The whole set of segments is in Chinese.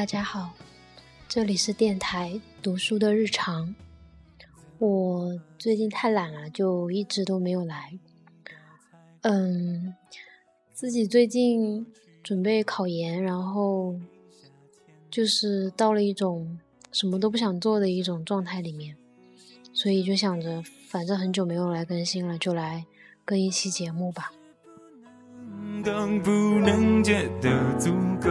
大家好，这里是电台读书的日常。我最近太懒了，就一直都没有来。嗯，自己最近准备考研，然后就是到了一种什么都不想做的一种状态里面，所以就想着，反正很久没有来更新了，就来更一期节目吧。当不能借的足够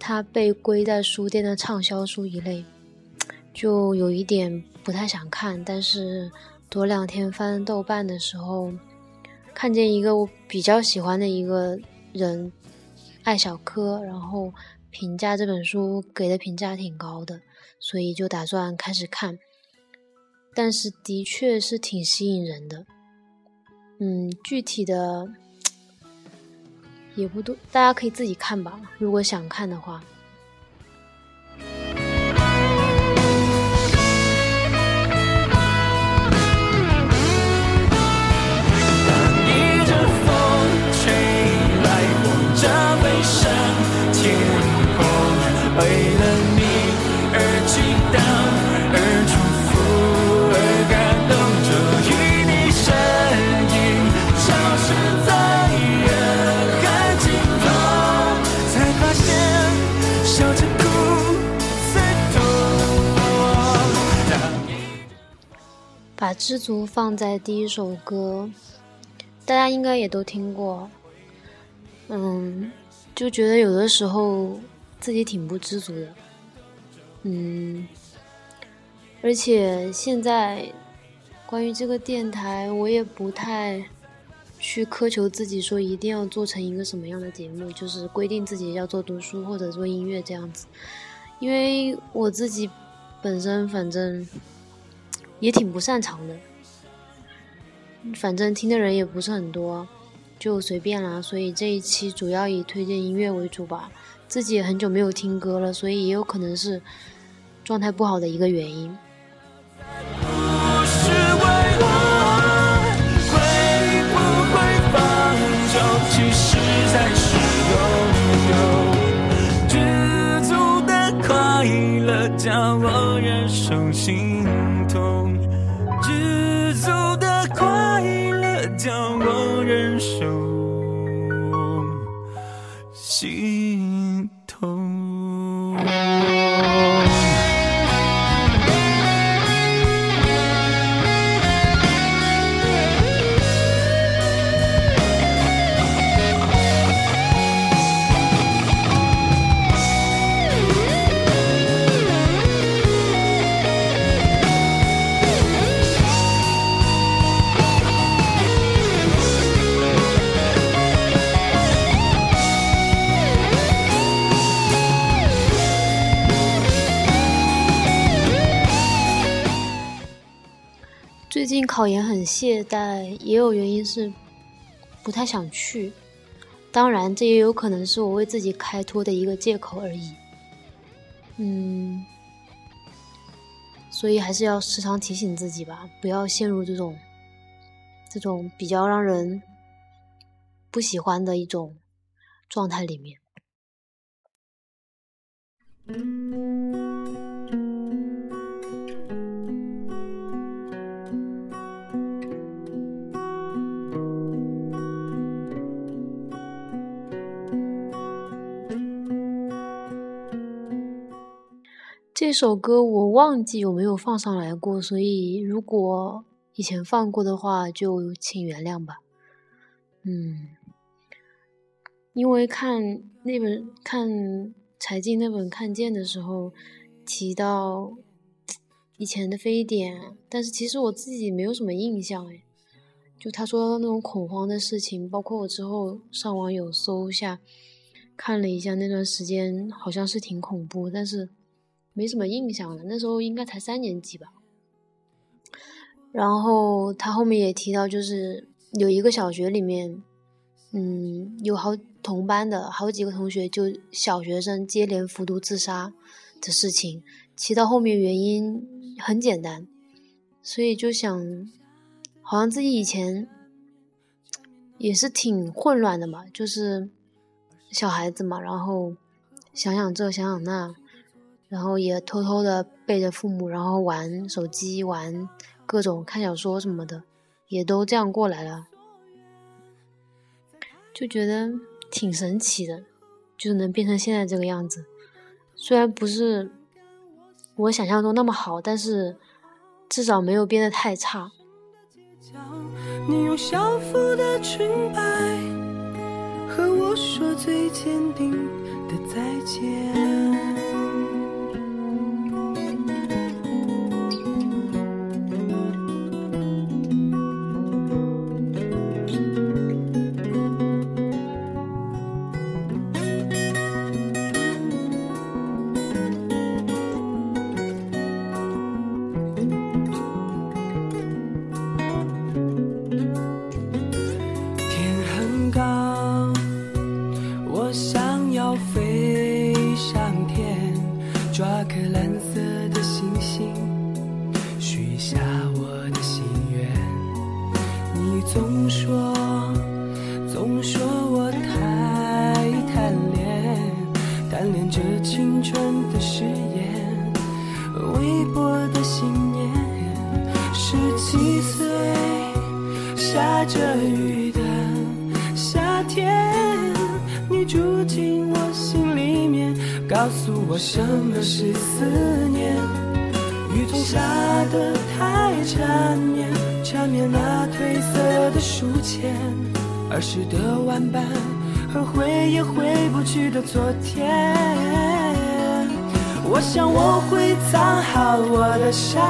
它被归在书店的畅销书一类，就有一点不太想看。但是多两天翻豆瓣的时候，看见一个我比较喜欢的一个人。艾小柯，然后评价这本书给的评价挺高的，所以就打算开始看。但是的确是挺吸引人的，嗯，具体的也不多，大家可以自己看吧，如果想看的话。为了把知足放在第一首歌，大家应该也都听过。嗯，就觉得有的时候自己挺不知足的。嗯，而且现在关于这个电台，我也不太去苛求自己说一定要做成一个什么样的节目，就是规定自己要做读书或者做音乐这样子，因为我自己本身反正。也挺不擅长的，反正听的人也不是很多，就随便啦。所以这一期主要以推荐音乐为主吧。自己也很久没有听歌了，所以也有可能是状态不好的一个原因。考研很懈怠，也有原因是不太想去。当然，这也有可能是我为自己开脱的一个借口而已。嗯，所以还是要时常提醒自己吧，不要陷入这种这种比较让人不喜欢的一种状态里面。这首歌我忘记有没有放上来过，所以如果以前放过的话，就请原谅吧。嗯，因为看那本看柴静那本《看见》的时候提到以前的非典，但是其实我自己没有什么印象哎。就他说那种恐慌的事情，包括我之后上网有搜一下，看了一下那段时间，好像是挺恐怖，但是没什么印象了。那时候应该才三年级吧。然后他后面也提到，就是有一个小学里面，嗯，有好同班的好几个同学，就小学生接连服毒自杀的事情。提到后面原因很简单，所以就想。好像自己以前也是挺混乱的嘛，就是小孩子嘛，然后想想这想想那，然后也偷偷的背着父母，然后玩手机，玩各种看小说什么的，也都这样过来了，就觉得挺神奇的，就是能变成现在这个样子。虽然不是我想象中那么好，但是至少没有变得太差。你用校服的裙摆和我说最坚定的再见。什么是思念，雨中下得太缠绵，缠绵那褪色的书签，儿时的玩伴和回也回不去的昨天。我想我会藏好我的伤，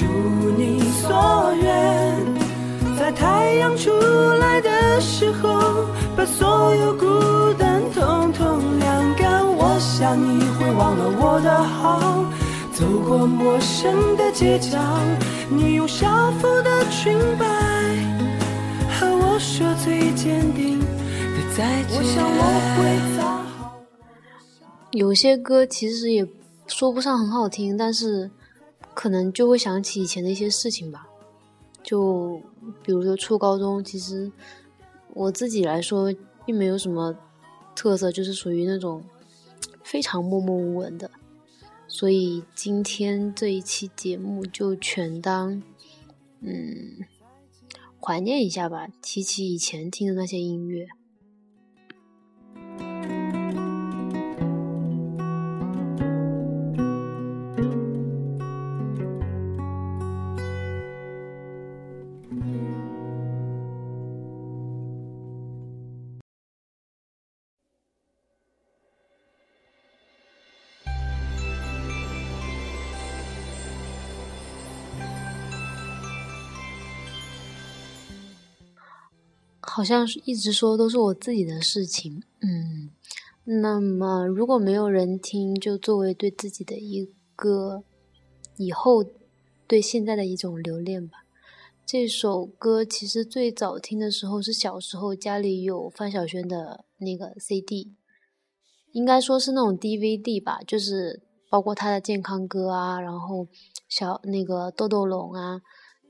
如你所愿，在太阳出来的时候，把所有孤单统统晾干。我想你会忘了我的好，走过陌生的街角，你用校服的裙摆和我说最坚定的再见。我想我会。有些歌其实也说不上很好听，但是可能就会想起以前的一些事情吧。就比如说初高中，其实我自己来说并没有什么特色，就是属于那种。非常默默无闻的，所以今天这一期节目就全当，嗯，怀念一下吧，提起以前听的那些音乐。好像是一直说都是我自己的事情，嗯，那么如果没有人听，就作为对自己的一个以后对现在的一种留恋吧。这首歌其实最早听的时候是小时候家里有范晓萱的那个 CD，应该说是那种 DVD 吧，就是包括她的健康歌啊，然后小那个豆豆龙啊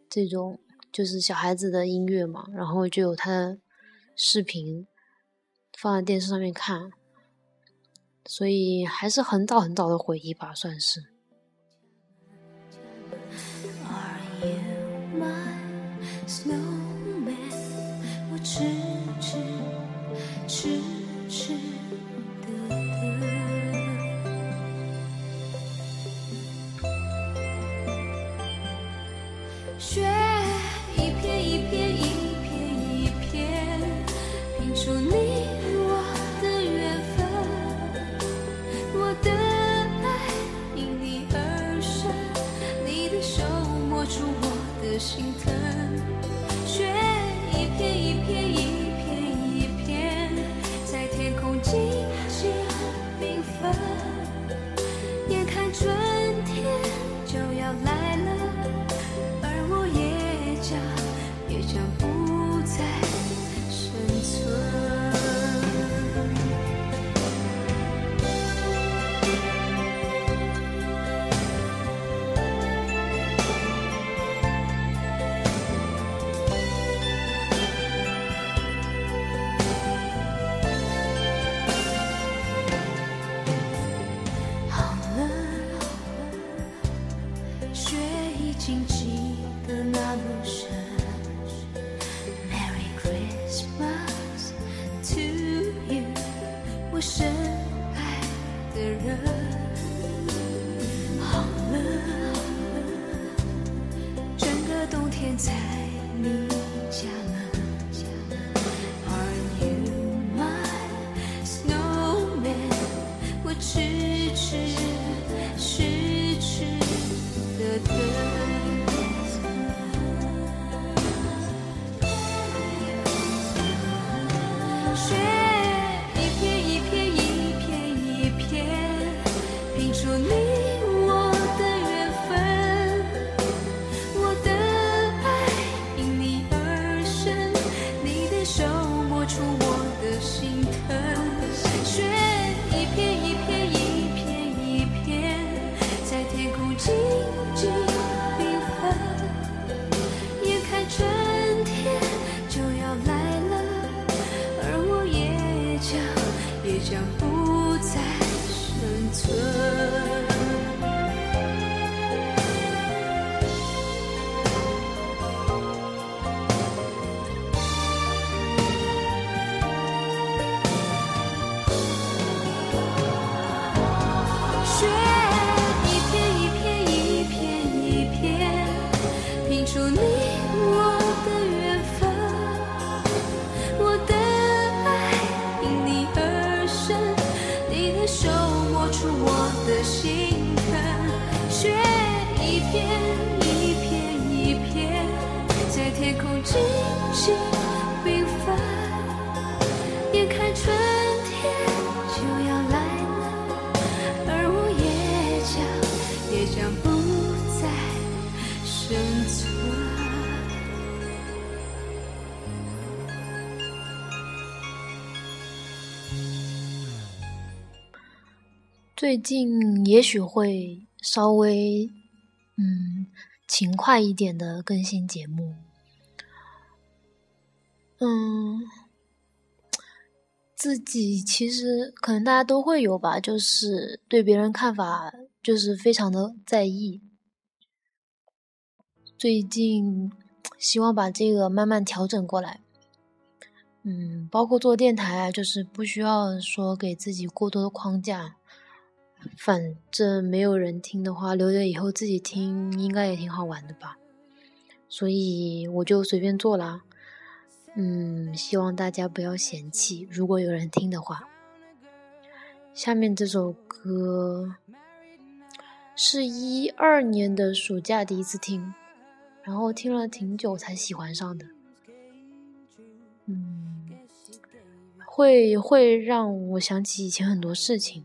这种。就是小孩子的音乐嘛，然后就有他的视频放在电视上面看，所以还是很早很早的回忆吧，算是。雪。最近也许会稍微嗯勤快一点的更新节目。嗯，自己其实可能大家都会有吧，就是对别人看法就是非常的在意。最近希望把这个慢慢调整过来。嗯，包括做电台啊，就是不需要说给自己过多的框架。反正没有人听的话，留着以后自己听，应该也挺好玩的吧。所以我就随便做啦。嗯，希望大家不要嫌弃，如果有人听的话。下面这首歌是一二年的暑假第一次听，然后听了挺久才喜欢上的。嗯，会会让我想起以前很多事情。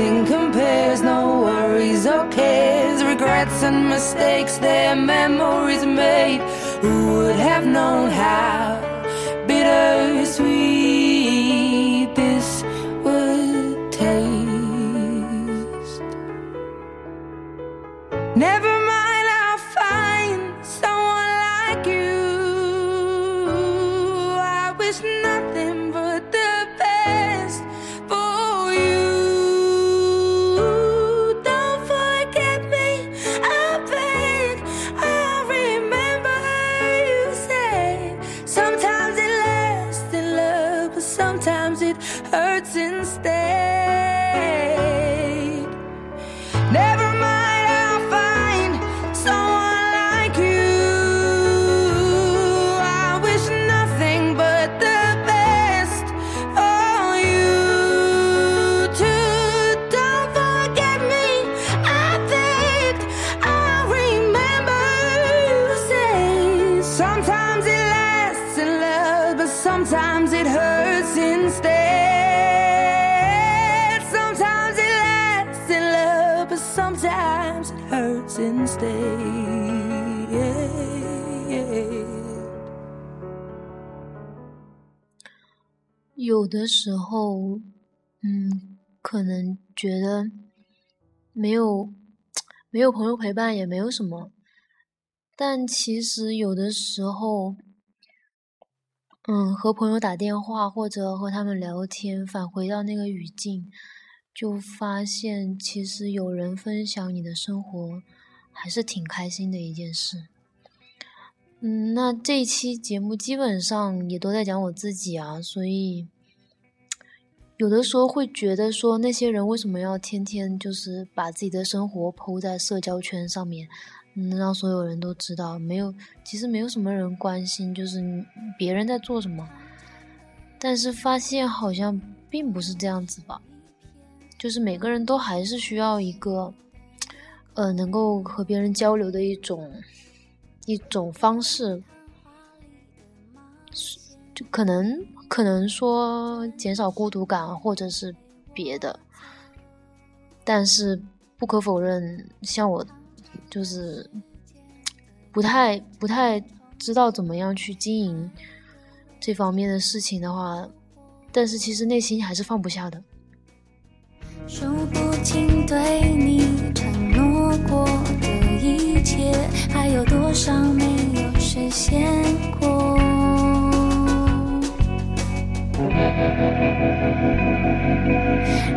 Nothing compares, no worries or cares, regrets and mistakes, their memories made. Who would have known how bittersweet this would taste? Never sometimes it lasts in love, but sometimes it hurts instead. Sometimes it lasts in love, but sometimes it hurts instead. 有的时候，嗯，可能觉得没有没有朋友陪伴也没有什么，但其实有的时候，嗯，和朋友打电话或者和他们聊天，返回到那个语境，就发现其实有人分享你的生活，还是挺开心的一件事。嗯，那这一期节目基本上也都在讲我自己啊，所以有的时候会觉得说，那些人为什么要天天就是把自己的生活抛在社交圈上面，嗯，让所有人都知道？没有，其实没有什么人关心，就是别人在做什么。但是发现好像并不是这样子吧，就是每个人都还是需要一个，呃，能够和别人交流的一种。一种方式，就可能可能说减少孤独感，或者是别的。但是不可否认，像我就是不太不太知道怎么样去经营这方面的事情的话，但是其实内心还是放不下的。数不清对你承诺过的一切，还有多少没有实现过？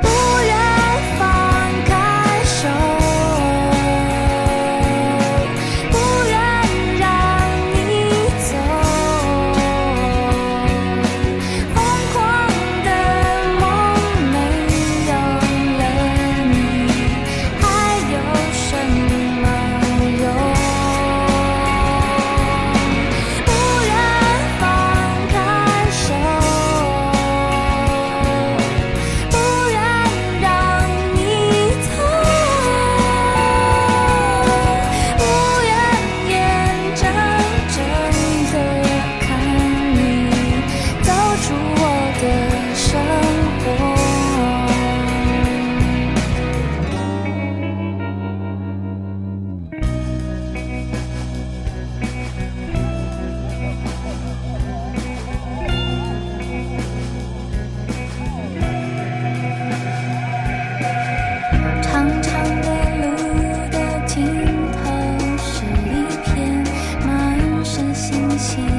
不心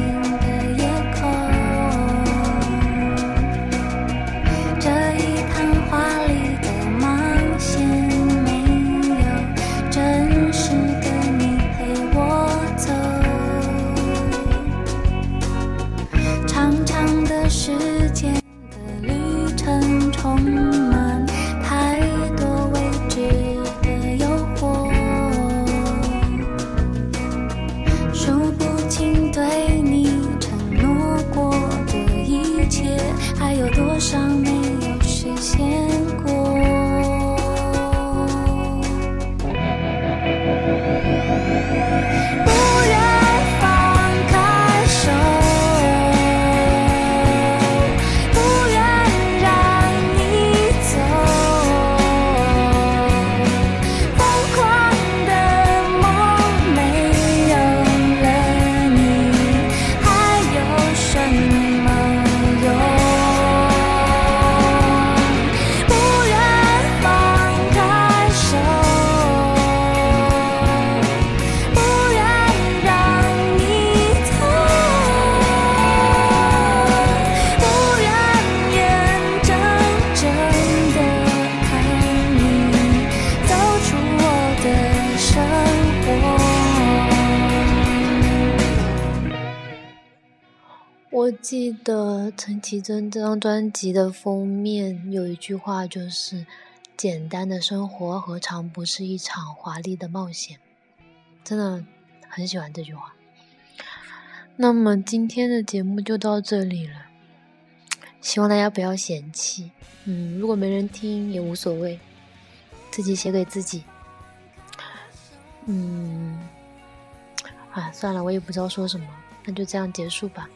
我记得陈绮贞这张专辑的封面有一句话，就是“简单的生活何尝不是一场华丽的冒险”，真的很喜欢这句话。那么今天的节目就到这里了，希望大家不要嫌弃。嗯，如果没人听也无所谓，自己写给自己。嗯，啊，算了，我也不知道说什么，那就这样结束吧。